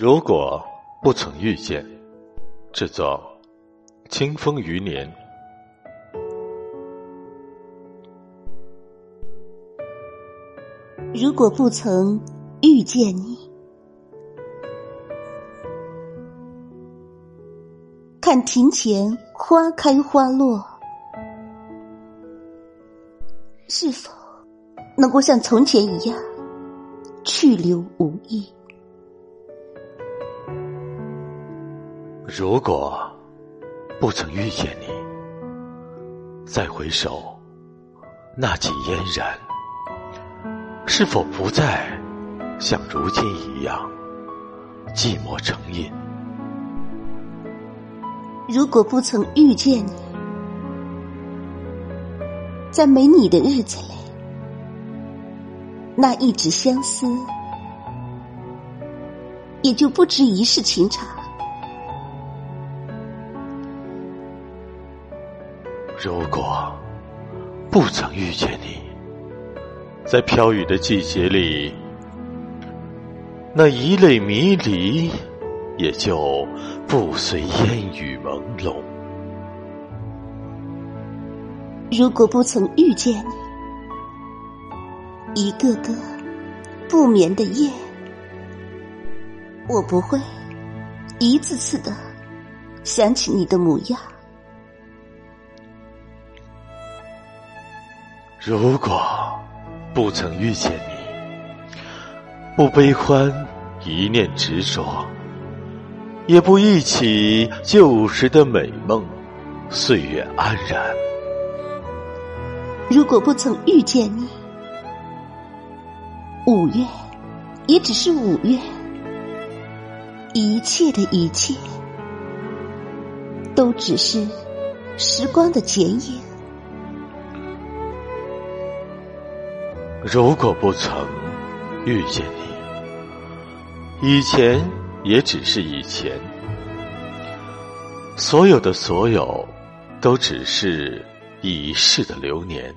如果不曾遇见，制作清风余年。如果不曾遇见你，看庭前花开花落，是否能够像从前一样去留无意？如果不曾遇见你，再回首那几嫣然，是否不再像如今一样寂寞成瘾？如果不曾遇见你，在没你的日子里，那一纸相思也就不值一世情长。如果不曾遇见你，在飘雨的季节里，那一泪迷离也就不随烟雨朦胧。如果不曾遇见你，一个个不眠的夜，我不会一次次的想起你的模样。如果不曾遇见你，不悲欢一念执着，也不忆起旧时的美梦，岁月安然。如果不曾遇见你，五月也只是五月，一切的一切都只是时光的剪影。如果不曾遇见你，以前也只是以前，所有的所有，都只是已逝的流年。